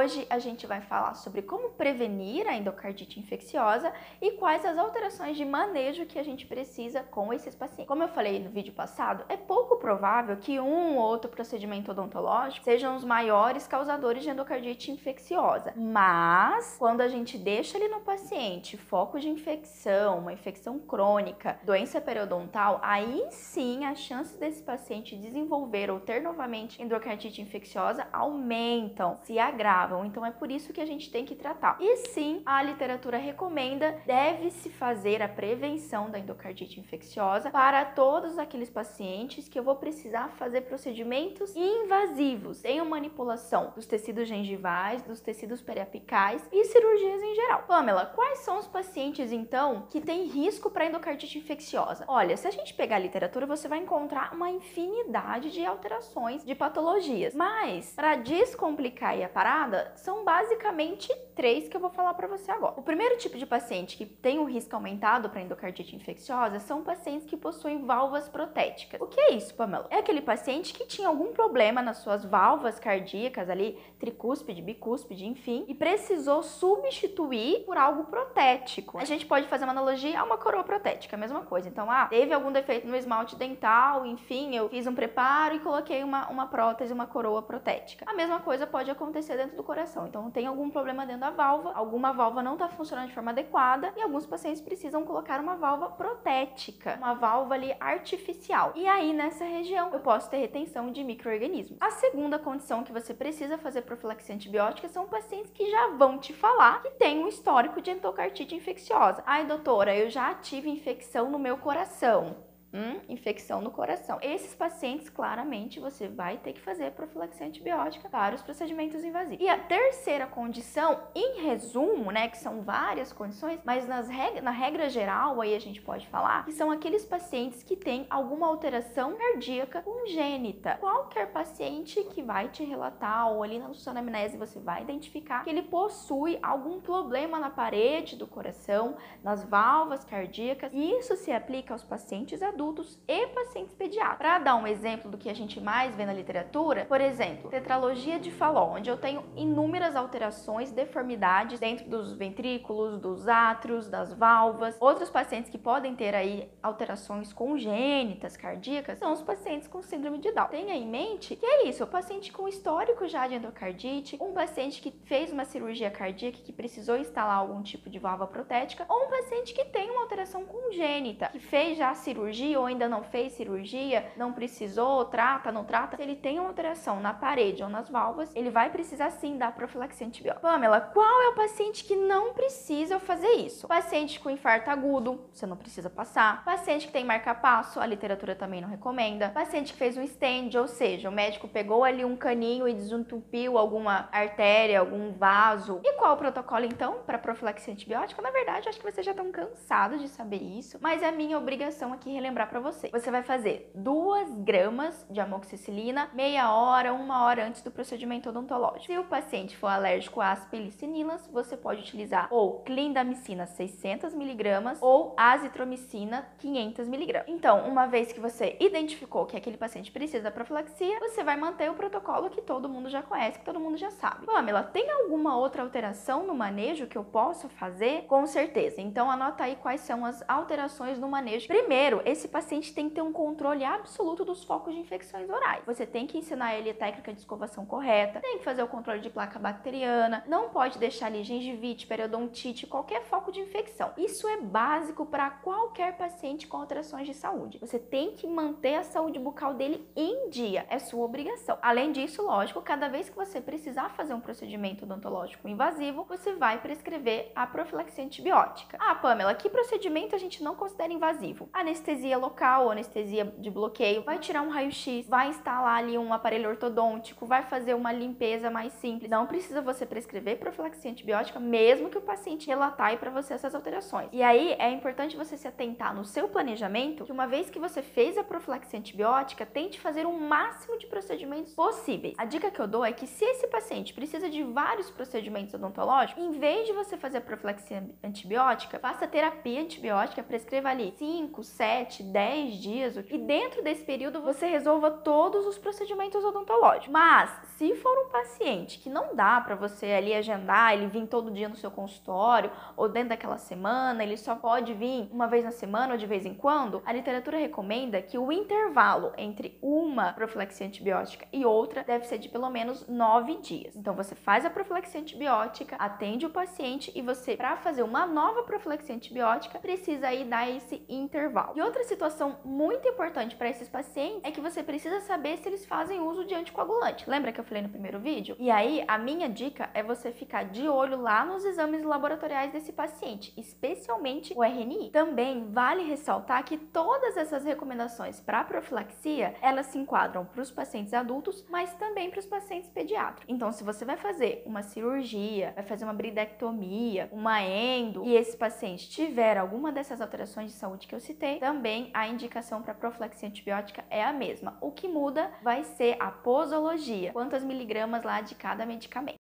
Hoje a gente vai falar sobre como prevenir a endocardite infecciosa e quais as alterações de manejo que a gente precisa com esses pacientes. Como eu falei no vídeo passado, é pouco provável que um ou outro procedimento odontológico sejam os maiores causadores de endocardite infecciosa. Mas quando a gente deixa ali no paciente foco de infecção, uma infecção crônica, doença periodontal, aí sim as chances desse paciente desenvolver ou ter novamente endocardite infecciosa aumentam, se agravam. Então é por isso que a gente tem que tratar. E sim, a literatura recomenda deve-se fazer a prevenção da endocardite infecciosa para todos aqueles pacientes que eu vou precisar fazer procedimentos invasivos, sem manipulação dos tecidos gengivais, dos tecidos periapicais e cirurgias em geral. Pamela, quais são os pacientes então que têm risco para endocardite infecciosa? Olha, se a gente pegar a literatura, você vai encontrar uma infinidade de alterações de patologias. Mas para descomplicar a parada, são basicamente três que eu vou falar para você agora. O primeiro tipo de paciente que tem um risco aumentado para endocardite infecciosa são pacientes que possuem válvulas protéticas. O que é isso, Pamela? É aquele paciente que tinha algum problema nas suas válvulas cardíacas ali, tricúspide, bicúspide, enfim, e precisou substituir por algo protético. A gente pode fazer uma analogia a uma coroa protética, a mesma coisa. Então, ah, teve algum defeito no esmalte dental, enfim, eu fiz um preparo e coloquei uma, uma prótese, uma coroa protética. A mesma coisa pode acontecer dentro do coração. Então, tem algum problema dentro da válvula, alguma válvula não está funcionando de forma adequada e alguns pacientes precisam colocar uma válvula protética, uma válvula ali artificial. E aí, nessa região, eu posso ter retenção de micro-organismos. A segunda condição que você precisa fazer profilaxia antibiótica são pacientes que já vão te falar que tem um histórico de endocardite infecciosa. Ai, doutora, eu já tive infecção no meu coração. Hum, infecção no coração. Esses pacientes, claramente, você vai ter que fazer profilaxia antibiótica para os procedimentos invasivos. E a terceira condição, em resumo, né, que são várias condições, mas nas reg na regra geral, aí a gente pode falar, que são aqueles pacientes que têm alguma alteração cardíaca congênita. Qualquer paciente que vai te relatar, ou ali na sua anamnese você vai identificar que ele possui algum problema na parede do coração, nas válvulas cardíacas, e isso se aplica aos pacientes adultos adultos e pacientes pediátricos. Para dar um exemplo do que a gente mais vê na literatura, por exemplo, tetralogia de Fallot, onde eu tenho inúmeras alterações, deformidades dentro dos ventrículos, dos átrios, das válvulas. Outros pacientes que podem ter aí alterações congênitas cardíacas são os pacientes com síndrome de Down. Tenha em mente que é isso, o paciente com histórico já de endocardite, um paciente que fez uma cirurgia cardíaca que precisou instalar algum tipo de válvula protética, ou um paciente que tem uma alteração congênita, que fez já a cirurgia cirurgia ou ainda não fez cirurgia, não precisou, trata, não trata, se ele tem uma alteração na parede ou nas válvulas, ele vai precisar sim dar profilaxia antibiótica. Pamela, qual é o paciente que não precisa fazer isso? Paciente com infarto agudo, você não precisa passar. Paciente que tem marca-passo, a literatura também não recomenda. Paciente que fez um stent, ou seja, o médico pegou ali um caninho e desentupiu alguma artéria, algum vaso. E qual o protocolo então para profilaxia antibiótica? Na verdade, acho que vocês já estão cansados de saber isso, mas é minha obrigação aqui relembrar para você. Você vai fazer 2 gramas de amoxicilina meia hora, uma hora antes do procedimento odontológico. Se o paciente for alérgico às penicilinas, você pode utilizar ou clindamicina 600 miligramas ou azitromicina 500 miligramas. Então, uma vez que você identificou que aquele paciente precisa da profilaxia, você vai manter o protocolo que todo mundo já conhece, que todo mundo já sabe. Pamela, tem alguma outra alteração no manejo que eu posso fazer? Com certeza. Então, anota aí quais são as alterações no manejo. Primeiro, esse paciente tem que ter um controle absoluto dos focos de infecções orais. Você tem que ensinar ele a técnica de escovação correta, tem que fazer o controle de placa bacteriana, não pode deixar ali gengivite, periodontite, qualquer foco de infecção. Isso é básico para qualquer paciente com alterações de saúde. Você tem que manter a saúde bucal dele em dia, é sua obrigação. Além disso, lógico, cada vez que você precisar fazer um procedimento odontológico invasivo, você vai prescrever a profilaxia antibiótica. Ah, Pamela, que procedimento a gente não considera invasivo? Anestesia local anestesia de bloqueio, vai tirar um raio-x, vai instalar ali um aparelho ortodôntico, vai fazer uma limpeza mais simples. Não precisa você prescrever profilaxia antibiótica, mesmo que o paciente relatar para você essas alterações. E aí é importante você se atentar no seu planejamento que uma vez que você fez a profilaxia antibiótica, tente fazer o máximo de procedimentos possíveis. A dica que eu dou é que se esse paciente precisa de vários procedimentos odontológicos, em vez de você fazer a profilaxia antibiótica, faça terapia antibiótica, prescreva ali 5, 7, 10 dias e dentro desse período você resolva todos os procedimentos odontológicos. Mas se for um paciente que não dá para você ali agendar, ele vir todo dia no seu consultório ou dentro daquela semana, ele só pode vir uma vez na semana ou de vez em quando, a literatura recomenda que o intervalo entre uma profilaxia antibiótica e outra deve ser de pelo menos 9 dias. Então você faz a profilaxia antibiótica, atende o paciente e você, para fazer uma nova profilaxia antibiótica, precisa aí dar esse intervalo. E outra situação muito importante para esses pacientes é que você precisa saber se eles fazem uso de anticoagulante. Lembra que eu falei no primeiro vídeo? E aí, a minha dica é você ficar de olho lá nos exames laboratoriais desse paciente, especialmente o RNI. Também vale ressaltar que todas essas recomendações para profilaxia, elas se enquadram para os pacientes adultos, mas também para os pacientes pediátricos. Então, se você vai fazer uma cirurgia, vai fazer uma bridectomia, uma endo, e esse paciente tiver alguma dessas alterações de saúde que eu citei, também a indicação para profilaxia antibiótica é a mesma. O que muda vai ser a posologia, quantas miligramas lá de cada medicamento.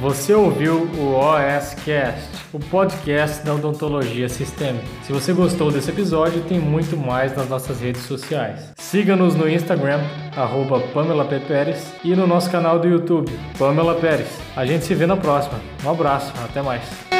Você ouviu o OSCast, o podcast da odontologia sistêmica. Se você gostou desse episódio, tem muito mais nas nossas redes sociais. Siga-nos no Instagram, arroba Pamela P. Pérez, e no nosso canal do YouTube, Pamela Pérez. A gente se vê na próxima. Um abraço, até mais.